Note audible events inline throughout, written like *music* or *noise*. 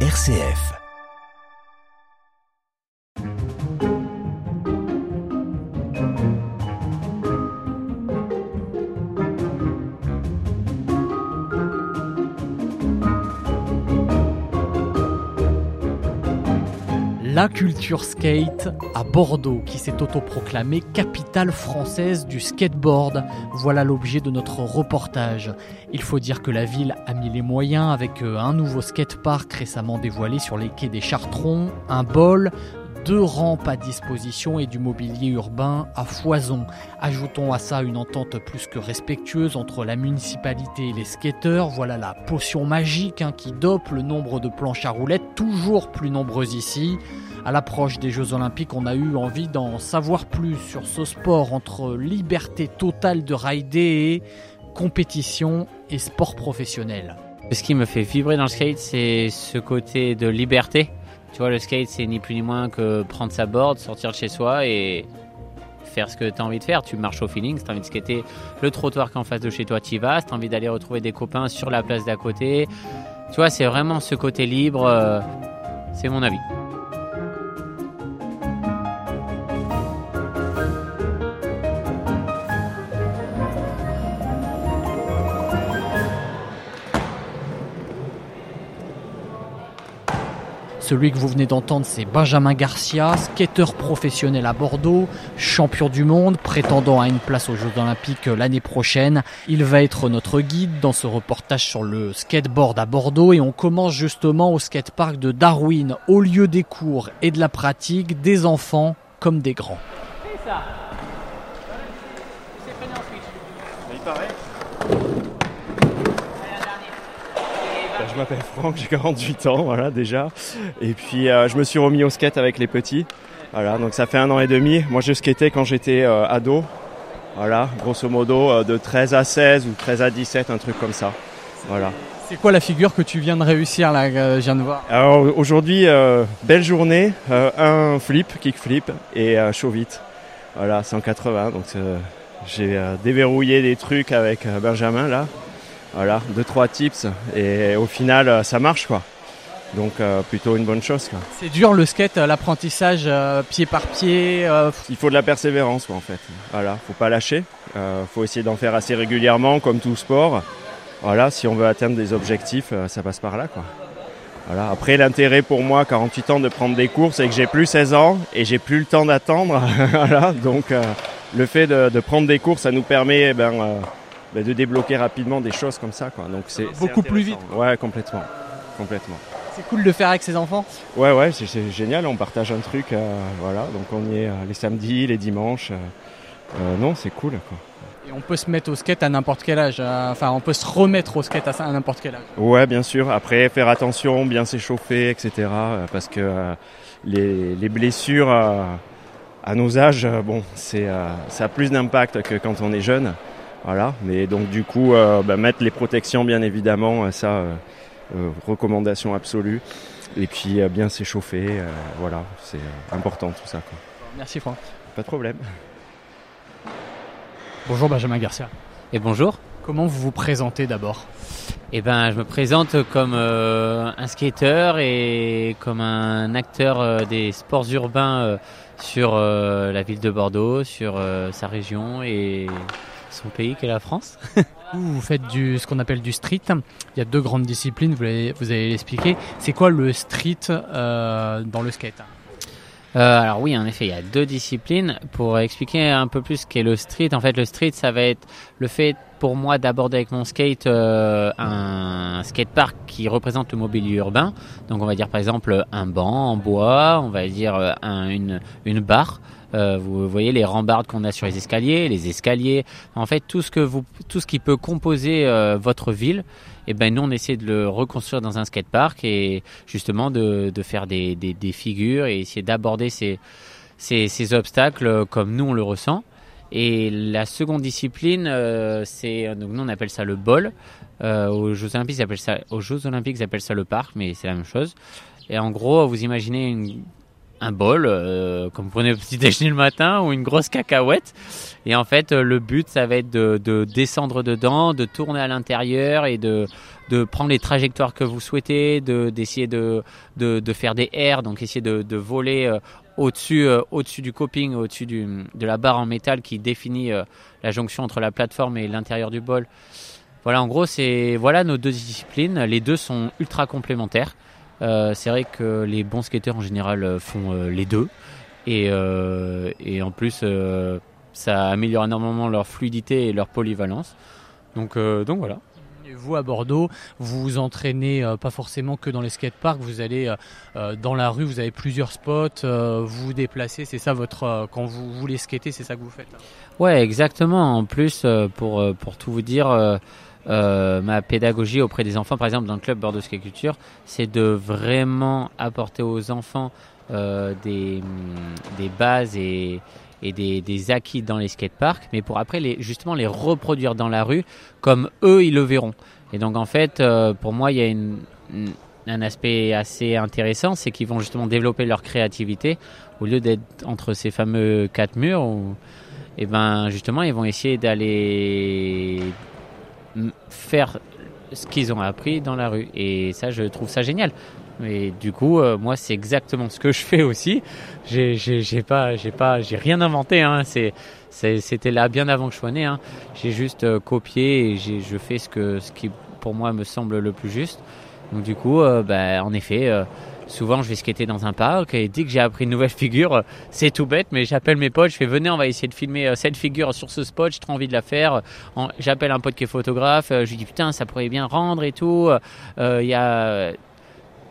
RCF. La culture skate à Bordeaux, qui s'est autoproclamée capitale française du skateboard. Voilà l'objet de notre reportage. Il faut dire que la ville a mis les moyens avec euh, un nouveau skatepark récemment dévoilé sur les quais des Chartrons, un bol, deux rampes à disposition et du mobilier urbain à foison. Ajoutons à ça une entente plus que respectueuse entre la municipalité et les skateurs. Voilà la potion magique hein, qui dope le nombre de planches à roulettes, toujours plus nombreuses ici. À l'approche des Jeux Olympiques, on a eu envie d'en savoir plus sur ce sport entre liberté totale de rider et compétition et sport professionnel. Ce qui me fait vibrer dans le skate, c'est ce côté de liberté. Tu vois, le skate, c'est ni plus ni moins que prendre sa board, sortir de chez soi et faire ce que tu as envie de faire. Tu marches au feeling, si tu as envie de skater le trottoir qui est en face de chez toi, tu vas. Si tu as envie d'aller retrouver des copains sur la place d'à côté. Tu vois, c'est vraiment ce côté libre. euh, c'est mon avis. Celui que vous venez d'entendre, c'est Benjamin Garcia, skateur professionnel à Bordeaux, champion du monde, prétendant à une place aux Jeux Olympiques l'année prochaine. Il va être notre guide dans ce reportage sur le skateboard à Bordeaux et on commence justement au skatepark de Darwin, au lieu des cours et de la pratique des enfants comme des grands. Il paraît. Je m'appelle Franck, j'ai 48 ans, voilà déjà. Et puis euh, je me suis remis au skate avec les petits. Voilà, donc ça fait un an et demi. Moi je skatais quand j'étais euh, ado. Voilà, grosso modo euh, de 13 à 16 ou 13 à 17, un truc comme ça. Voilà. C'est quoi la figure que tu viens de réussir là, que je viens de voir? Alors aujourd'hui, belle journée, un flip, kick flip et show vite. Voilà, 180. Donc j'ai déverrouillé des trucs avec Benjamin là. Voilà, deux trois tips et au final euh, ça marche quoi. Donc euh, plutôt une bonne chose quoi. C'est dur le skate, euh, l'apprentissage euh, pied par pied. euh, Il faut de la persévérance quoi en fait. Voilà, faut pas lâcher. Euh, faut essayer d'en faire assez régulièrement comme tout sport. Voilà, si on veut atteindre des objectifs, euh, ça passe par là quoi. Voilà. Après, l'intérêt pour moi, 48 ans, de prendre des cours, c'est que j'ai plus 16 ans et j'ai plus le temps d'attendre. *laughs* voilà. Donc, euh, le fait de, de prendre des cours, ça nous permet eh ben, ben, de débloquer rapidement des choses comme ça. Quoi. Donc, c'est Beaucoup plus intéressant. Ouais, complètement. Complètement. C'est cool de faire avec ses enfants. Ouais, ouais, c'est- génial. On partage un truc. euh, voilà. Donc, on y est euh, les samedis, les dimanches. euh, non, c'est cool. Quoi. Et on peut se mettre au skate à n'importe quel âge. Enfin, on peut se remettre au skate à, à n'importe quel âge. Ouais, bien sûr. Après, faire attention, bien s'échauffer, etc. Parce que euh, les, les blessures euh, à nos âges, bon, c'est ça a plus d'impact que quand on est jeune. Voilà. Mais donc du coup, euh, bah, mettre les protections, bien évidemment, ça, euh, euh, recommandation absolue. Et puis euh, bien s'échauffer, euh, voilà, c'est euh, important tout ça. Quoi. Merci Franck. Pas de problème. Bonjour Benjamin Garcia. Et bonjour. Comment vous vous présentez d'abord? Eh ben, je me présente comme euh, un skateur et comme un acteur euh, des sports urbains euh, sur euh, la ville de Bordeaux, sur euh, sa région et son pays qu'est la France. *laughs* Vous, faites du, ce qu'on appelle du street. Il y a deux grandes disciplines, vous, l'avez- vous allez l'expliquer. C'est quoi le street euh, dans le skate? Euh, alors oui, en effet, il y a deux disciplines. Pour expliquer un peu plus ce qu'est le street, en fait, le street, ça va être le fait pour moi d'aborder avec mon skate euh, un skatepark qui représente le mobilier urbain. Donc on va dire par exemple un banc en bois, on va dire euh, un- une, une barre. Euh, vous voyez les rambardes qu'on a sur les escaliers, les escaliers. En fait, tout ce que vous, tout ce qui peut composer euh, votre ville, et ben nous on essaie de le reconstruire dans un skatepark et justement de, de faire des, des, des figures et essayer d'aborder ces, ces, ces obstacles comme nous on le ressent. Et la seconde discipline, euh, c'est donc nous on appelle ça le bol. Aux Jeux Olympiques, ils appellent ça aux Jeux Olympiques, ils appellent ça le parc, mais c'est la même chose. Et en gros, vous imaginez une, un bol, euh, comme vous prenez le petit déjeuner le matin, ou une grosse cacahuète. Et en fait, euh, le but, ça va être de, de descendre dedans, de tourner à l'intérieur et de prendre les trajectoires que vous souhaitez, de d'essayer de, de, de faire des airs, donc essayer de, de voler euh, au-dessus au-dessus du coping, au-dessus de la barre en métal qui définit la jonction entre la plateforme et l'intérieur du bol. Voilà, en gros, c'est voilà nos deux disciplines. Les deux sont ultra complémentaires. Euh, c'est vrai que les bons skateurs en général euh, font euh, les deux. Et, et en plus, ça améliore énormément leur fluidité et leur polyvalence. Donc, donc voilà. Vous, à Bordeaux, vous vous entraînez euh, pas forcément que dans les skateparks, vous allez euh, dans la rue, vous avez plusieurs spots, euh, vous vous déplacez, c'est ça votre. quand vous voulez skater, c'est ça que vous faites hein? Ouais, exactement. En plus, pour, pour tout vous dire, euh, ma pédagogie auprès des enfants, par exemple dans le club Bordeaux Skate Culture, c'est de vraiment apporter aux enfants euh, des, bases et, des, acquis dans les skateparks, mais pour après justement les reproduire dans la rue comme eux ils le verront. Et donc en fait, euh, pour moi, il y a un aspect assez intéressant, c'est qu'ils vont justement développer leur créativité au lieu d'être entre ces fameux quatre murs où et ben justement ils vont essayer d'aller faire ce qu'ils ont appris dans la rue. Et ça je trouve ça génial. Et du coup euh, moi c'est exactement ce que je fais aussi. J'ai pas j'ai pas j'ai rien inventé hein. C'était là bien avant que je sois né hein. j'ai juste euh, copié et je fais ce que ce qui pour moi me semble le plus juste. Donc du coup euh, ben, en effet souvent je vais skater dans un parc et dès que j'ai appris une nouvelle *laughs* figure c'est tout bête, mais j'appelle mes potes, je fais venez, on va essayer de filmer euh, cette figure sur ce spot, j'ai trop envie de la faire. J'appelle un pote qui est photographe, euh, je lui dis putain, ça pourrait bien rendre et tout. Euh, Il y a,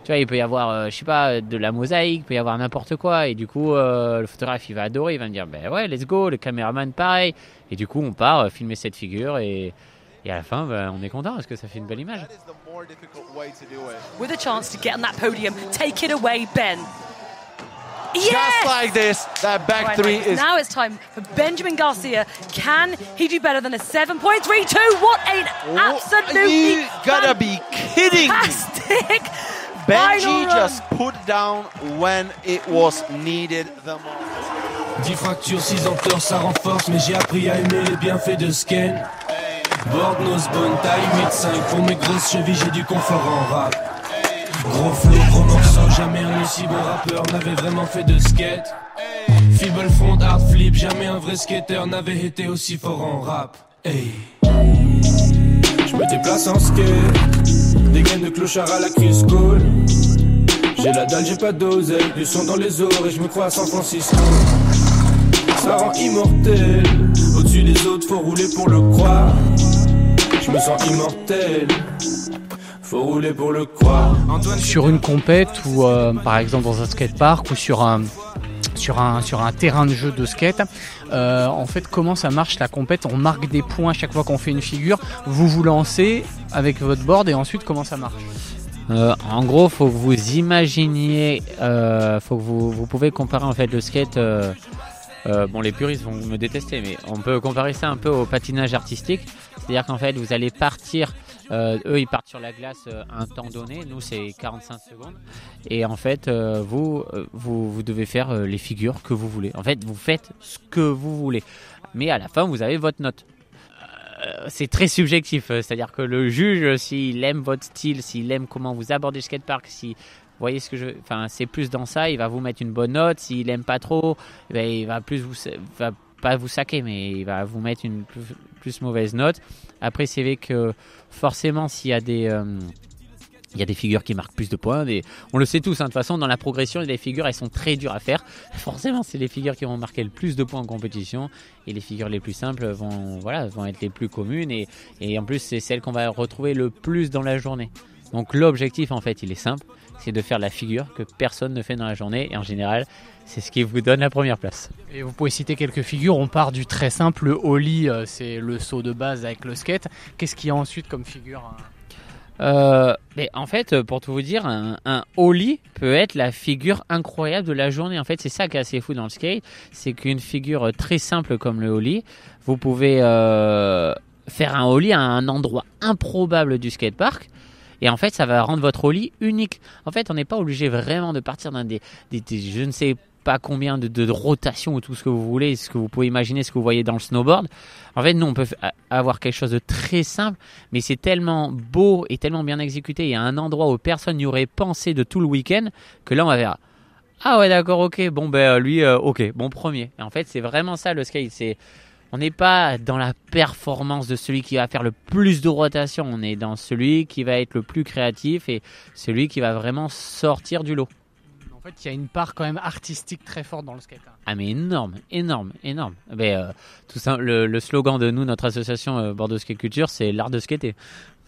peut y avoir, je sais pas, de la mosaïque, il peut y avoir n'importe quoi. Et du coup, le photographe il va adorer, il va me dire ben ouais, let's go. Le caméraman pareil. Et du coup, on part filmer cette figure et, et à la fin, ben, on est content parce que ça fait une belle image. With a chance to get on that podium. Take it away, Ben. Just Yes! like this, that back Right, three is Now it's time for Benjamin Garcia. Can he do better than a 7.32? What an absolutely You gotta be kidding me. fantastic *laughs* Benji just put down when it was needed the most. 10 fractures, 6 en tort, ça renforce, mais j'ai appris à aimer les bienfaits de Sken. Board nose bonne taille 8-5 pour mes grosses chevilles, j'ai du confort en rap. Gros flow, gros morceau, jamais un aussi bon rappeur n'avait vraiment fait de skate. Feeble front, hard flip, jamais un vrai skater n'avait été aussi fort en rap. Hey. Je me déplace en skate, des de clochard à la Crisco. J'ai la dalle, j'ai pas d'oseille, du son dans les oreilles, je me crois à San Francisco. Ça rend immortel, au-dessus des autres, faut rouler pour le croire. Je me sens immortel, faut rouler pour le croire. Antoine, sur une compète ou euh, par exemple dans un skatepark ou sur un sur un sur un terrain de jeu de skate. Euh, en fait, comment ça marche la compète? On marque des points chaque fois qu'on fait une figure. Vous vous lancez avec votre board et ensuite comment ça marche? Euh, en gros, faut que vous imaginiez, euh, faut que vous, vous pouvez comparer en fait le skate. Euh, bon, les puristes vont me détester, mais on peut comparer ça un peu au patinage artistique. C'est-à-dire qu'en fait, vous allez partir. euh, eux, ils partent sur la glace euh, un temps donné. Nous, c'est 45 secondes. Et en fait, vous, vous, vous devez faire les figures que vous voulez. En fait, vous faites ce que vous voulez. Mais à la fin, vous avez votre note c'est très subjectif. C'est-à-dire que le juge, s'il aime votre style, s'il aime comment vous abordez le skatepark, si voyez ce que je, enfin, c'est plus dans ça, il va vous mettre une bonne note. S'il aime pas trop, ben, il va plus vous, va pas vous saquer, mais il va vous mettre une plus, mauvaise note. Après, c'est vrai que forcément, s'il y a des euh, il y a des figures qui marquent plus de points. On le sait tous, hein, de toute façon, dans la progression, les figures, elles sont très dures à faire. *laughs* Forcément, c'est les figures qui vont marquer le plus de points en compétition. Et les figures les plus simples vont, voilà, vont être les plus communes. Et en plus, c'est celles qu'on va retrouver le plus dans la journée. Donc l'objectif, en fait, il est simple. C'est de faire la figure que personne ne fait dans la journée. Et en général, c'est ce qui vous donne la première place. Et vous pouvez citer quelques figures. On part du très simple. Le ollie, euh, c'est le saut de base avec le skate. Qu'est-ce qu'il y a ensuite comme figure hein Euh, mais en fait, pour tout vous dire, un, un ollie peut être la figure incroyable de la journée. En fait, c'est ça qui est assez fou dans le skate, c'est qu'une figure très simple comme le ollie, vous pouvez euh, faire un ollie à un endroit improbable du skatepark. Et en fait, ça va rendre votre ollie unique. En fait, on n'est pas obligé vraiment de partir d'un des, je ne sais pas combien de, rotations ou tout ce que vous voulez, ce que vous pouvez imaginer, ce que vous voyez dans le snowboard. En fait, nous, on peut avoir quelque chose de très simple, mais c'est tellement beau et tellement bien exécuté. Il y a un endroit où personne n'y aurait pensé de tout le week-end que là, on va faire Ah ouais, d'accord, ok, bon, ben lui, euh, ok, bon, premier. En fait, c'est vraiment ça le skate. C'est. On n'est pas dans la performance de celui qui va faire le plus de rotation, on est dans celui qui va être le plus créatif et celui qui va vraiment sortir du lot. En fait, il y a une part quand même artistique très forte dans le skate. hein. Ah mais énorme, énorme, énorme. Mais, euh, tout ça, le, le slogan de nous, notre association euh, Bordeaux Skate Culture, c'est l'art de skater. *laughs*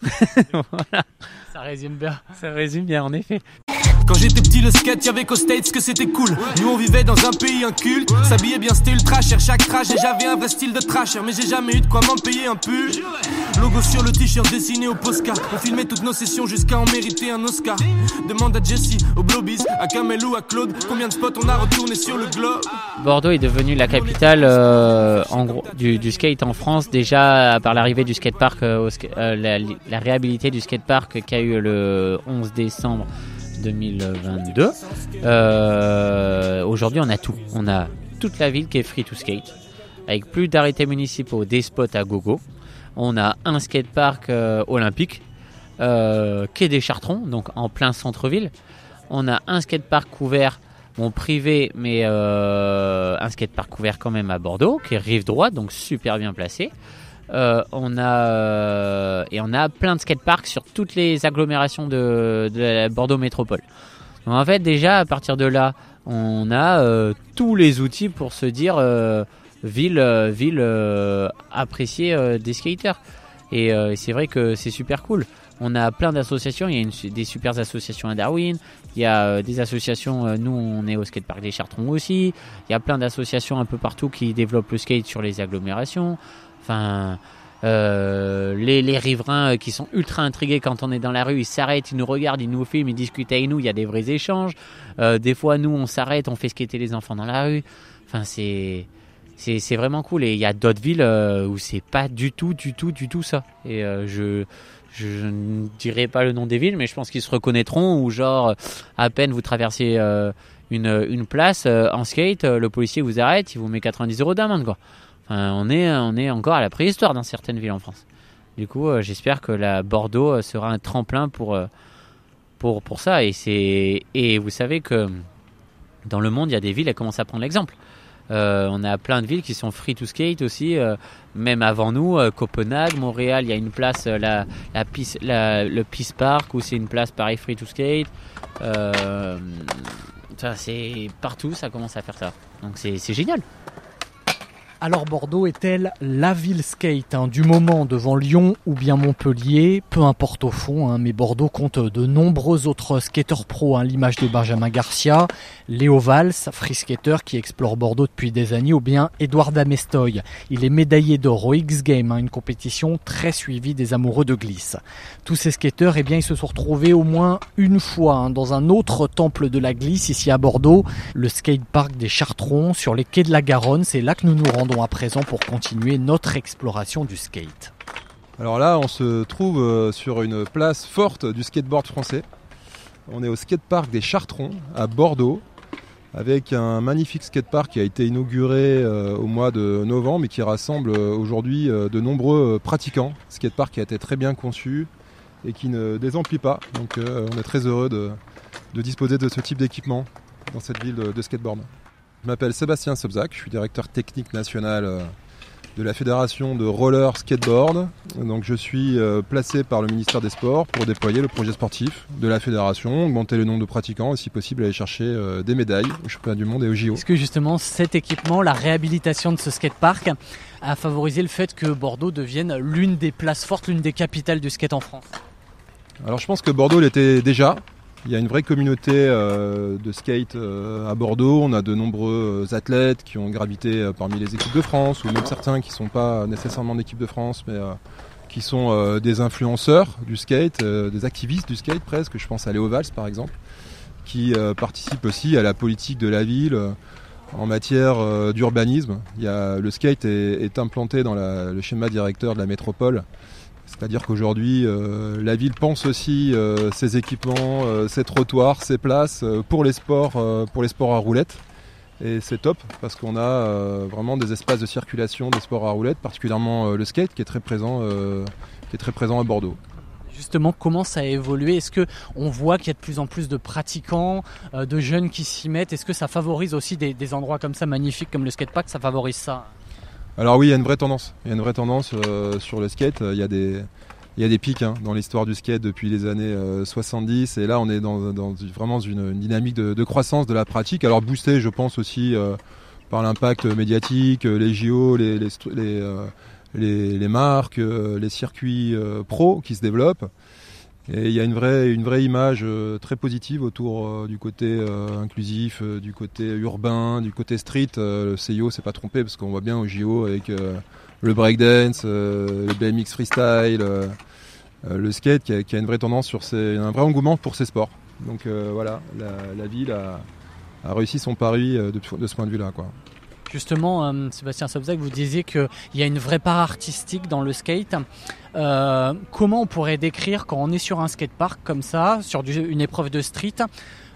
voilà, Ça résume bien. ça résume bien en effet. Quand j'étais petit, le skate, y'avait qu'aux States que c'était cool. Nous, on vivait dans un pays inculte. S'habillait bien, c'était ultra cher. Chaque trash, et j'avais un vrai style de trasher. Mais j'ai jamais eu de quoi m'en payer un pull. Logo sur le t-shirt dessiné au Posca. On filmait toutes nos sessions jusqu'à en mériter un Oscar. Demande à Jessie, au Blobies, à Kamel ou à Claude. Combien de spots on a retourné sur le globe. Bordeaux est devenu la capitale euh, en gros, du, skate en France déjà par l'arrivée du skatepark, euh, euh, la, la réhabilité du skatepark qui a eu le 11 décembre 2022. Euh, Aujourd'hui, on a tout. On a toute la ville qui est free to skate, avec plus d'arrêtés municipaux, des spots à gogo. On a un skatepark euh, olympique, euh, quai des Chartrons, donc en plein centre-ville. On a un skatepark couvert Bon, privé, mais euh, un skatepark couvert quand même à Bordeaux, qui est rive droite, donc super bien placé. Euh, on a euh, et on a plein de skateparks sur toutes les agglomérations de, la Bordeaux Métropole. Donc en fait, déjà à partir de là, on a euh, tous les outils pour se dire ville, ville appréciée des skaters. Et c'est vrai que c'est super cool. On a plein d'associations. Il y a des super associations à Darwin. Il y a des associations. nous, on est au skatepark des Chartrons aussi. Il y a plein d'associations un peu partout qui développent le skate sur les agglomérations. Enfin, euh, les, riverains euh, qui sont ultra intrigués quand on est dans la rue, ils s'arrêtent, ils nous regardent, ils nous filment, ils discutent avec nous. Il y a des vrais échanges. Euh, des fois, nous, on s'arrête, on fait skater les enfants dans la rue. Enfin, c'est c'est vraiment cool. Et il y a d'autres villes où c'est pas du tout, du tout, du tout ça. Et je je ne dirai pas le nom des villes, mais je pense qu'ils se reconnaîtront. Ou genre, à peine vous traversez une, une place en skate, le policier vous arrête, il vous met 90 euros d'amende, quoi. Enfin, on est, on est encore à la préhistoire dans certaines villes en France. Du coup, euh, j'espère que la Bordeaux euh, sera un tremplin pour, euh, pour, pour ça. Et, et vous savez que dans le monde, il y a des villes qui commencent à prendre l'exemple. Euh, on a plein de villes qui sont free to skate aussi, euh, même avant nous, euh, Copenhague, Montréal, il y a une place, euh, la, la, piste- la- le Peace Park, où c'est une place pareil free to skate. Euh, c'est partout, ça commence à faire ça. Donc c'est génial. Alors Bordeaux est-elle la ville skate hein, du moment devant Lyon ou bien Montpellier? Peu importe au fond, hein, mais Bordeaux compte de nombreux autres skateurs pro, hein, l'image de Benjamin Garcia, Léo Valls, free skater qui explore Bordeaux depuis des années, ou bien Edouard Damestoy. Il est médaillé d'or au X Games, hein, une compétition très suivie des amoureux de glisse. Tous ces skateurs, eh bien, ils se sont retrouvés au moins une fois dans un autre temple de la glisse ici à Bordeaux, le skatepark des Chartrons sur les quais de la Garonne. C'est là que nous nous rendons à présent pour continuer notre exploration du skate. Alors là, on se trouve euh, sur une place forte du skateboard français. On est au skatepark des Chartrons à Bordeaux avec un magnifique skatepark qui a été inauguré euh, au mois de novembre et qui rassemble euh, aujourd'hui de nombreux pratiquants. Skatepark qui a été très bien conçu et qui ne désemplit pas. Donc on est très heureux de, disposer de ce type d'équipement dans cette ville de skateboard. Je m'appelle Sébastien Sobzak, je suis directeur technique national euh, de la fédération de roller skateboard. Donc je suis euh, placé par le ministère des Sports pour déployer le projet sportif de la fédération, augmenter le nombre de pratiquants et si possible aller chercher euh, des médailles au championnat du monde et au JO. Est-ce que justement cet équipement, la réhabilitation de ce skatepark, a favorisé le fait que Bordeaux devienne l'une des places fortes, l'une des capitales du skate en France? Alors je pense que Bordeaux l'était déjà. Il y a une vraie communauté euh, de skate euh, à Bordeaux. On a de nombreux euh, athlètes qui ont gravité parmi les équipes de France, ou même certains qui ne sont pas nécessairement d'équipe de France, mais qui sont des influenceurs du skate, des activistes du skate presque. Je pense à Léo Valls par exemple, qui euh, participe aussi à la politique de la ville en matière d'urbanisme. Le skate est, implanté dans le schéma directeur de la métropole. C'est-à-dire qu'aujourd'hui, euh, la ville pense aussi euh, ses équipements, euh, ses trottoirs, ses places pour les sports, pour les sports à roulettes. Et c'est top parce qu'on a vraiment des espaces de circulation des sports à roulettes, particulièrement le skate qui est très présent, qui est très présent à Bordeaux. Justement, comment ça a évolué? Est-ce que on voit qu'il y a de plus en plus de pratiquants, de jeunes qui s'y mettent? Est-ce que ça favorise aussi des, des endroits comme ça magnifiques comme le skatepark? Ça favorise ça? Alors oui, il y a une vraie tendance. Il y a une vraie tendance euh, sur le skate. Il y a des, il y a des pics hein, dans l'histoire du skate depuis les années euh, 70 et là on est dans, dans vraiment une, une dynamique de, croissance de la pratique. Alors boosté, je pense aussi euh, par l'impact médiatique, euh, les JO, les, les, euh, les, les marques, euh, les circuits euh, pro qui se développent. Et il y a une vraie, une vraie image euh, très positive autour euh, du côté euh, inclusif, du côté urbain, du côté street. Le CIO s'est pas trompé parce qu'on voit bien au JO avec le breakdance, le BMX freestyle, le skate qui a, a une vraie tendance sur ces, un vrai engouement pour ces sports. Donc voilà, la, ville a, réussi son pari de, de ce point de vue-là. Justement, euh, Sébastien Sobzak, vous disiez qu'il y a une vraie part artistique dans le skate. Euh, comment on pourrait décrire quand on est sur un skatepark comme ça, sur une épreuve de street,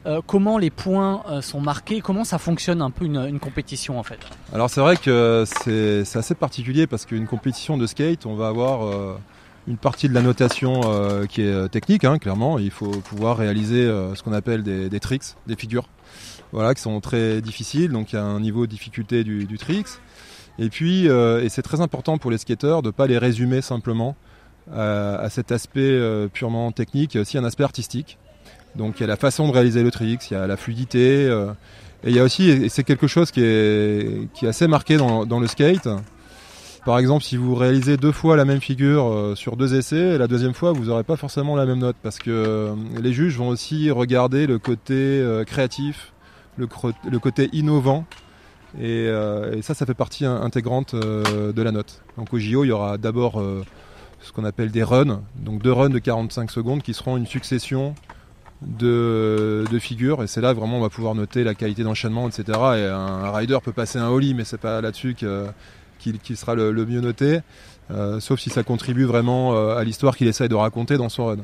euh, comment les points sont marqués, comment ça fonctionne un peu une, compétition en fait? Alors c'est vrai que c'est assez particulier parce qu'une compétition de skate, on va avoir une partie de la notation qui est technique, hein, clairement. Il faut pouvoir réaliser ce qu'on appelle des tricks, des figures, voilà, qui sont très difficiles. Donc il y a un niveau de difficulté du, du tricks. Et puis, euh, et c'est très important pour les skateurs de pas les résumer simplement euh, à cet aspect euh, purement technique. Il y a aussi un aspect artistique. Donc il y a la façon de réaliser le tricks, il y a la fluidité. et il y a aussi, et c'est quelque chose qui est, qui est assez marqué dans, dans le skate. Par exemple, si vous réalisez deux fois la même figure sur deux essais, la deuxième fois, vous n'aurez pas forcément la même note parce que les juges vont aussi regarder le côté créatif, le, côté innovant. Et, euh, et ça, ça fait partie in- intégrante euh, de la note. Donc au JO, il y aura d'abord euh, ce qu'on appelle des runs, donc deux runs de 45 secondes qui seront une succession de, figures. Et c'est là vraiment on va pouvoir noter la qualité d'enchaînement etc et un, rider peut passer un holly mais c'est pas là-dessus qu'il sera le, mieux noté. Sauf si ça contribue vraiment à l'histoire qu'il essaye de raconter dans son run.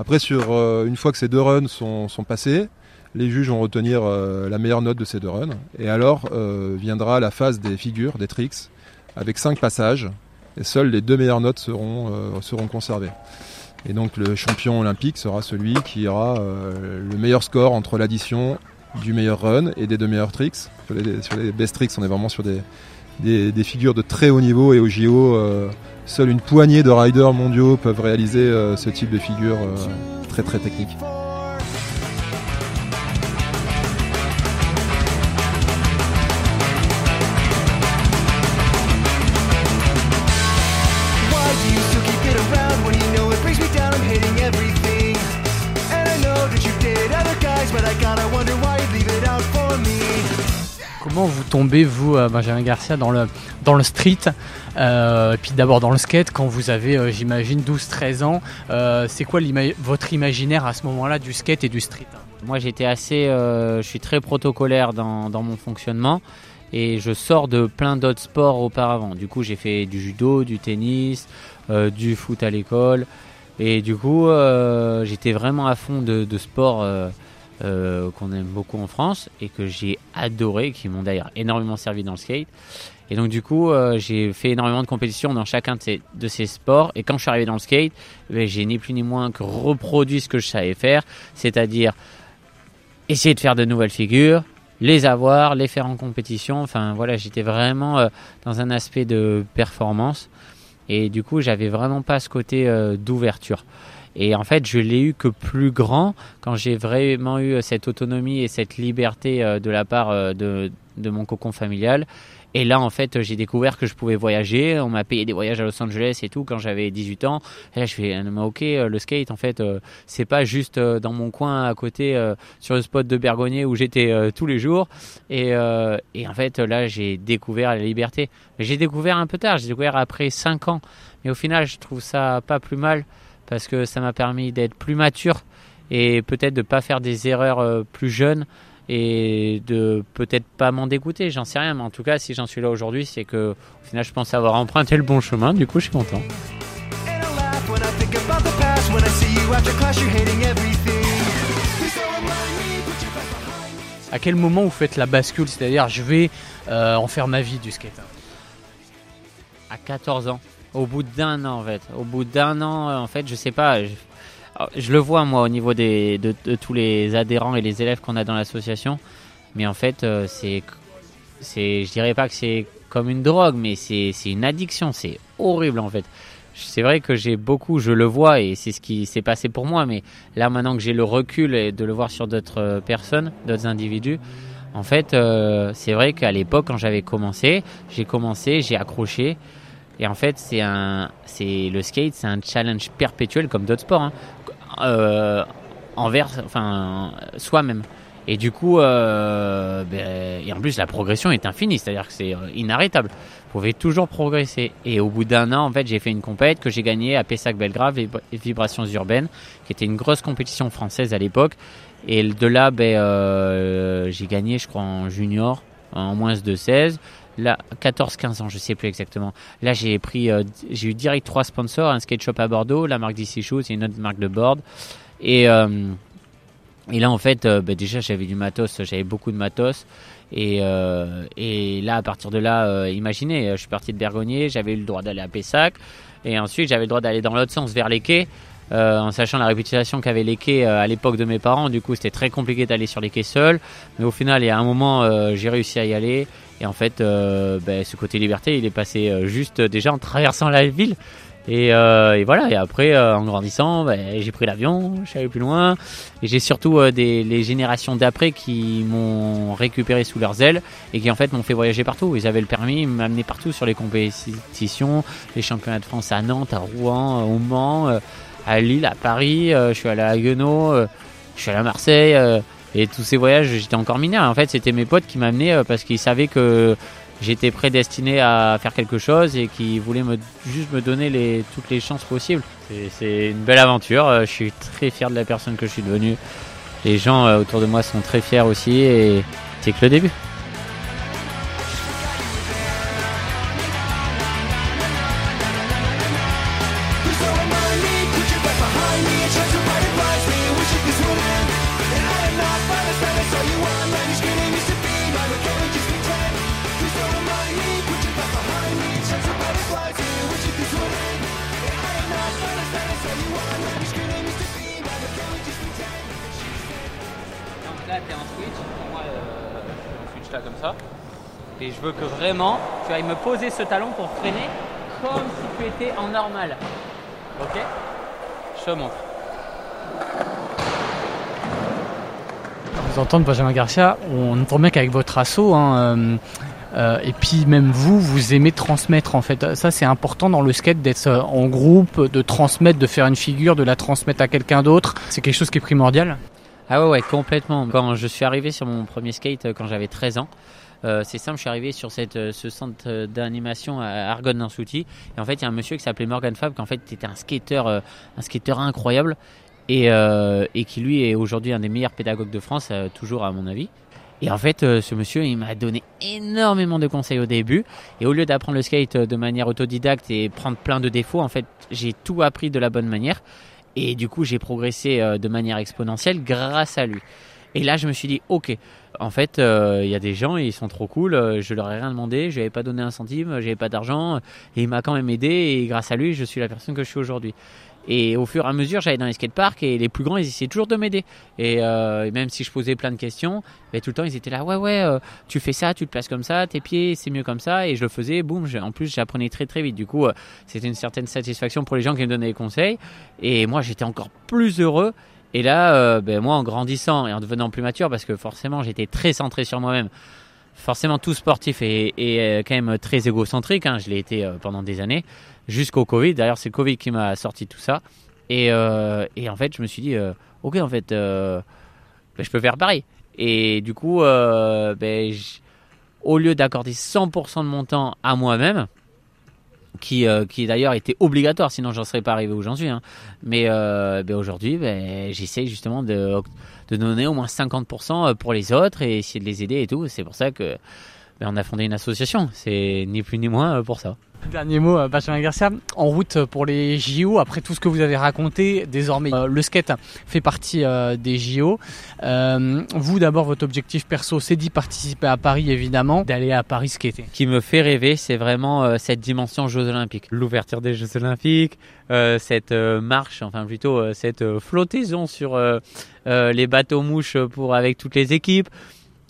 Après une fois que ces deux runs sont passés les juges vont retenir euh, la meilleure note de ces deux runs et alors euh, viendra la phase des figures des tricks avec cinq passages et seules les deux meilleures notes seront, euh, seront conservées et donc le champion olympique sera celui qui aura le meilleur score entre l'addition du meilleur run et des deux meilleurs tricks. Sur les, best tricks, on est vraiment sur des, des, figures de très haut niveau et au JO, seule une poignée de riders mondiaux peuvent réaliser ce type de figure très très technique. Vous, euh, Benjamin Garcia, dans le, dans le street euh, Puis d'abord dans le skate, quand vous avez, euh, j'imagine, 12-13 ans, c'est quoi votre imaginaire à ce moment-là du skate et du street? Moi, j'étais assez, je suis très protocolaire dans, mon fonctionnement et je sors de plein d'autres sports auparavant. Du coup, j'ai fait du judo, du tennis, du foot à l'école et du coup, j'étais vraiment à fond de, euh, euh, qu'on aime beaucoup en France et que j'ai adoré, qui m'ont d'ailleurs énormément servi dans le skate. Et donc du coup, euh, j'ai fait énormément de compétitions dans chacun de ces, sports. Et quand je suis arrivé dans le skate, ben, j'ai ni plus ni moins que reproduit ce que je savais faire, c'est-à-dire essayer de faire de nouvelles figures, les avoir, les faire en compétition. Enfin voilà, j'étais vraiment euh, dans un aspect de performance. Et du coup, j'avais vraiment pas ce côté d'ouverture. Et en fait, je l'ai eu que plus grand quand j'ai vraiment eu cette autonomie et cette liberté euh, de la part euh, de, mon cocon familial. Et là, en fait, j'ai découvert que je pouvais voyager. On m'a payé des voyages à Los Angeles et tout quand j'avais 18 ans. Et là, je fais, ok, euh, le skate, en fait, c'est pas juste dans mon coin à côté sur le spot de Bergognier où j'étais tous les jours. Et, et en fait, là, j'ai découvert la liberté. J'ai découvert un peu tard. J'ai découvert après 5 ans. Mais au final, je trouve ça pas plus mal parce que ça m'a permis d'être plus mature et peut-être de pas faire des erreurs euh, plus jeunes et de peut-être pas m'en dégoûter, j'en sais rien, mais en tout cas, si j'en suis là aujourd'hui, c'est que au final, je pense avoir emprunté le bon chemin, du coup, je suis content. À quel moment vous faites la bascule C'est-à-dire, je vais euh, en faire ma vie du skate? À 14 ans. Au bout d'un an, en fait. Au bout d'un an, euh, en fait, je sais pas. Je, alors, je le vois, moi, au niveau des, de, tous les adhérents et les élèves qu'on a dans l'association. Mais en fait, euh, c'est. c'est- Je dirais pas que c'est comme une drogue, mais c'est c'est une addiction. C'est horrible, en fait. C'est vrai que j'ai beaucoup, je le vois et c'est ce qui s'est passé pour moi. Mais là, maintenant que j'ai le recul et de le voir sur d'autres euh, personnes, d'autres individus, en fait, c'est vrai qu'à l'époque, quand j'avais commencé, j'ai commencé, j'ai accroché. Et en fait, c'est un, c'est le skate, c'est un challenge perpétuel comme d'autres sports, hein, euh, envers, enfin, soi-même. Et du coup, euh, ben, et en plus, la progression est infinie, c'est-à-dire que c'est euh, inarrêtable. Vous pouvez toujours progresser. Et au bout d'un an, en fait, j'ai fait une compète que j'ai gagnée à Pessac Belgrave et Vibrations Urbaines, qui était une grosse compétition française à l'époque. Et de là, ben, j'ai gagné, je crois, en junior, en moins de 16. Là, 14-15 ans, je sais plus exactement. Là, j'ai pris, euh, j'ai eu direct trois sponsors, un skate shop à Bordeaux, la marque DC Shoes et une autre marque de board. Et, euh, là, en fait, euh, ben, déjà, j'avais du matos, j'avais beaucoup de matos. Et, là, à partir de là, imaginez, je suis parti de Bergognier, j'avais eu le droit d'aller à Pessac. Et ensuite, j'avais le droit d'aller dans l'autre sens, vers les quais. En sachant la réputation qu'avaient les quais à l'époque de mes parents, du coup c'était très compliqué d'aller sur les quais seul. Mais au final, il y a un moment, j'ai réussi à y aller. Et en fait, euh, ben, ce côté liberté, il est passé euh, juste euh, déjà en traversant la ville. Et, voilà. Et après, en grandissant, ben, j'ai pris l'avion, je suis allé plus loin. Et j'ai surtout les générations d'après qui m'ont récupéré sous leurs ailes et qui en fait m'ont fait voyager partout. Ils avaient le permis, ils m'amenaient partout sur les compétitions, les championnats de France à Nantes, à Rouen, au Mans. à Lille, à Paris, je suis allé à Haguenau, je suis allé à Marseille. Et tous ces voyages, j'étais encore mineur. En fait, c'était mes potes qui m'amenaient euh, parce qu'ils savaient que j'étais prédestiné à faire quelque chose et qui voulaient juste me donner toutes les chances possibles. C'est- une belle aventure. euh, Je suis très fier de la personne que je suis devenue. Les gens euh, autour de moi sont très fiers aussi et c'est que le début. Tu ailles me poser ce talon pour freiner comme si tu étais en normal. Ok? Je te montre. Vous entendre Benjamin Garcia, on entend bien qu'avec votre assaut, hein, euh, euh, et puis même vous, vous aimez transmettre en fait. Ça c'est important dans le skate d'être euh, en groupe, de transmettre, de faire une figure, de la transmettre à quelqu'un d'autre. C'est quelque chose qui est primordial. Ah ouais, ouais, complètement. Quand je suis arrivé sur mon premier skate quand j'avais 13 ans, euh, c'est simple, je suis arrivé sur cette, euh, ce centre euh, d'animation à Argonne dans Souti. Et en fait, il y a un monsieur qui s'appelait Morgan Fab, qui en fait était un skateur, un skateur incroyable. Et, et qui lui est aujourd'hui un des meilleurs pédagogues de France, toujours à mon avis. Et en fait, ce monsieur, il m'a donné énormément de conseils au début. Et au lieu d'apprendre le skate de manière autodidacte et prendre plein de défauts, en fait, j'ai tout appris de la bonne manière. Et du coup, j'ai progressé de manière exponentielle grâce à lui. Et là, je me suis dit, ok, en fait, euh, il y a des gens, ils sont trop cool. euh, je leur ai rien demandé, je lui avais pas donné un centime, j'avais pas d'argent, et il m'a quand même aidé. Et grâce à lui, je suis la personne que je suis aujourd'hui. Et au fur et à mesure, j'allais dans les skateparks et les plus grands, ils essayaient toujours de m'aider. Et, euh, même si je posais plein de questions, ben, tout le temps, ils étaient là, ouais, ouais, euh, tu fais ça, tu te places comme ça, tes pieds, c'est mieux comme ça. Et je le faisais, boum, en plus, j'apprenais très très vite. Du coup, euh, c'était une certaine satisfaction pour les gens qui me donnaient des conseils. Et moi, j'étais encore plus heureux. Et là, euh, ben, moi, en grandissant et en devenant plus mature, parce que forcément, j'étais très centré sur moi-même. Forcément, tout sportif est, euh, quand même très égocentrique. Hein, je l'ai été euh, pendant des années, jusqu'au Covid. D'ailleurs, c'est le Covid qui m'a sorti tout ça. Et, en fait, je me suis dit, ok, en fait, ben, je peux faire pareil. Et du coup, ben, au lieu d'accorder 100% de mon temps à moi-même, qui, euh, qui d'ailleurs était obligatoire, sinon j'en serais pas arrivé où j'en suis. hein. Mais euh, ben aujourd'hui, ben, j'essaye justement de, de donner au moins 50% pour les autres et essayer de les aider et tout. C'est pour ça que ben, on a fondé une association. C'est ni plus ni moins euh, pour ça. Dernier mot, euh, Benjamin Garcia. En route pour les JO, après tout ce que vous avez raconté, désormais euh, le skate fait partie euh, des JO. Euh, vous, d'abord, votre objectif perso, c'est d'y participer à Paris, évidemment, d'aller à Paris skater. Ce qui me fait rêver, c'est vraiment euh, cette dimension Jeux Olympiques. L'ouverture des Jeux Olympiques, euh, cette euh, marche, enfin plutôt euh, cette euh, flottaison sur euh, euh, les bateaux mouches pour avec toutes les équipes.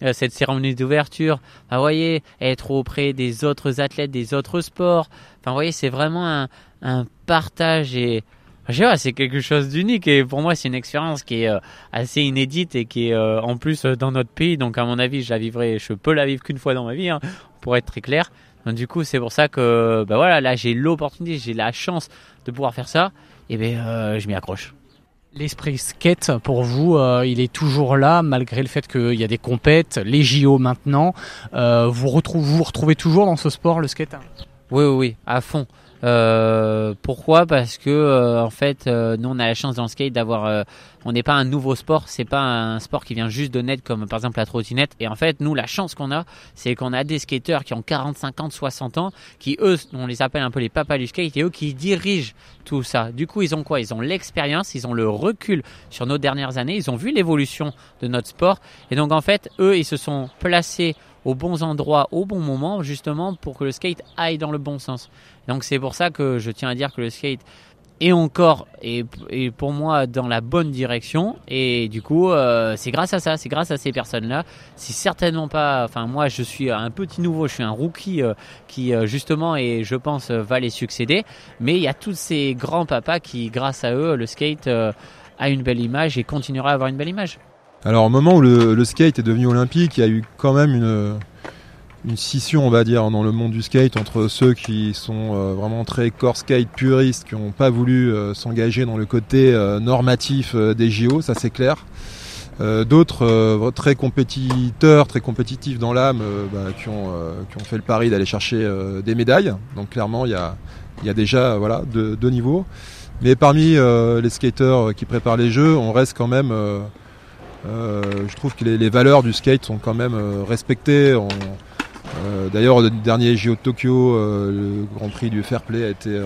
Euh, Cette cérémonie d'ouverture, vous voyez, être auprès des autres athlètes, des autres sports. Vous voyez, c'est vraiment un, partage et je sais pas, c'est quelque chose d'unique et pour moi c'est une expérience qui est euh, assez inédite et qui est euh, en plus dans notre pays. Donc à mon avis, je la vivrai, je peux la vivre qu'une fois dans ma vie, hein, pour être très clair. Donc du coup, c'est pour ça que bah voilà, là j'ai l'opportunité, j'ai la chance de pouvoir faire ça. Et ben je m'y accroche. L'esprit skate, pour vous, euh, il est toujours là, malgré le fait qu'il y a des compètes, les JO maintenant. Euh, vous, retrouvez, vous retrouvez toujours dans ce sport, le skate? Oui, oui, oui, à fond. Euh, pourquoi? Parce que euh, en fait, euh, nous on a la chance dans le skate d'avoir, on n'est pas un nouveau sport, c'est pas un sport qui vient juste de naître comme par exemple la trottinette. Et en fait, nous la chance qu'on a, c'est qu'on a des skateurs qui ont 40, 50, 60 ans, qui eux, on les appelle un peu les papas du skate, et eux qui dirigent tout ça. Du coup, ils ont quoi? Ils ont l'expérience, ils ont le recul sur nos dernières années, ils ont vu l'évolution de notre sport, et donc en fait, eux, ils se sont placés aux bons endroits, au bon moment, justement pour que le skate aille dans le bon sens. Donc c'est pour ça que je tiens à dire que le skate est encore, et, pour moi, dans la bonne direction. Et du coup, euh, c'est grâce à ça, c'est grâce à ces personnes-là. C'est certainement pas, enfin moi, je suis un petit nouveau, je suis un rookie euh, qui euh, justement, et je pense, va les succéder. Mais il y a tous ces grands papas qui, grâce à eux, le skate a une belle image et continuera à avoir une belle image. Alors au moment où le, le skate est devenu olympique, il y a eu quand même une, une scission, on va dire, dans le monde du skate entre ceux qui sont euh, vraiment très core skate puristes, qui n'ont pas voulu euh, s'engager dans le côté euh, normatif des JO, ça c'est clair. D'autres très compétiteurs, très compétitifs dans l'âme, bah, qui, ont, qui ont fait le pari d'aller chercher des médailles. Donc clairement, il y a, il y a déjà voilà, deux, deux niveaux. Mais parmi les skateurs qui préparent les jeux, on reste quand même... euh, je trouve que les, les valeurs du skate sont quand même euh, respectées. Euh, D'ailleurs, le dernier JO de Tokyo, le Grand Prix du Fair Play a été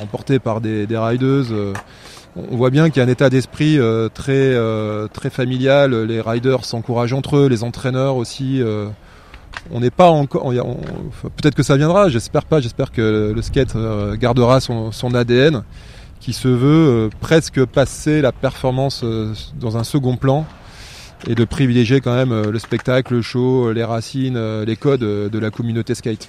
remporté par des, des riders. Euh, on voit bien qu'il y a un état d'esprit très très familial. Les riders s'encouragent entre eux, les entraîneurs aussi. on n'est pas encore. Peut-être que ça viendra. J'espère pas. J'espère que le skate gardera son, son ADN, qui se veut euh, presque passer la performance euh, dans un second plan et de privilégier quand même euh, le spectacle, le show, les racines, les codes de la communauté skate.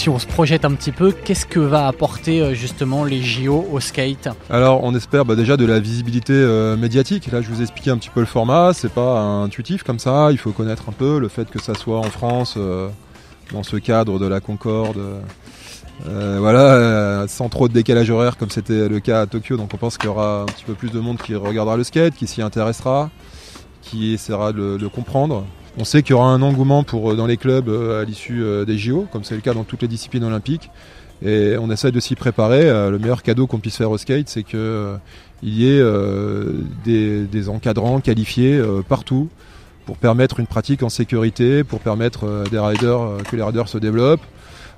Si on se projette un petit peu, qu'est-ce que va apporter euh, justement les JO au skate? Alors on espère bah, déjà de la visibilité euh, médiatique. Là je vous ai expliqué un petit peu le format, c'est pas intuitif comme ça, il faut connaître un peu le fait que ça soit en France, euh, dans ce cadre de la Concorde. voilà, sans trop de décalage horaire comme c'était le cas à Tokyo, donc on pense qu'il y aura un petit peu plus de monde qui regardera le skate, qui s'y intéressera, qui essaiera de le- comprendre. On sait qu'il y aura un engouement pour euh, dans les clubs euh, à l'issue euh, des JO, comme c'est le cas dans toutes les disciplines olympiques. Et on essaie de s'y préparer. Le meilleur cadeau qu'on puisse faire au skate, c'est que euh, il y ait des, des encadrants qualifiés partout pour permettre une pratique en sécurité, pour permettre des riders que les riders se développent.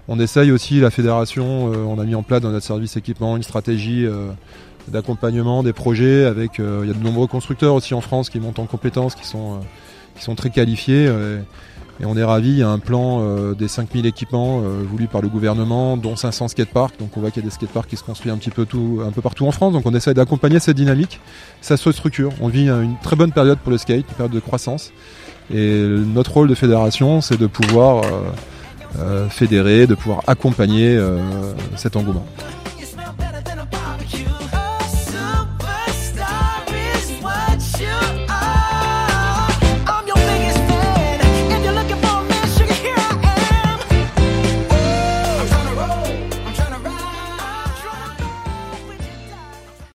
On essaye aussi la fédération. on a mis en place dans notre service équipement une stratégie d'accompagnement des projets. Avec il y a de nombreux constructeurs aussi en France qui montent en compétences, qui sont qui sont très qualifiés. euh, et on est ravis, il y a un plan euh, des 5000 équipements euh, voulus par le gouvernement, dont 500 skateparks. Donc on voit qu'il y a des skateparks qui se construisent un petit peu tout, un peu partout en France. Donc on essaie d'accompagner cette dynamique. Ça se structure. On vit une très bonne période pour le skate, une période de croissance. Et notre rôle de fédération, c'est de pouvoir fédérer, de pouvoir accompagner cet engouement.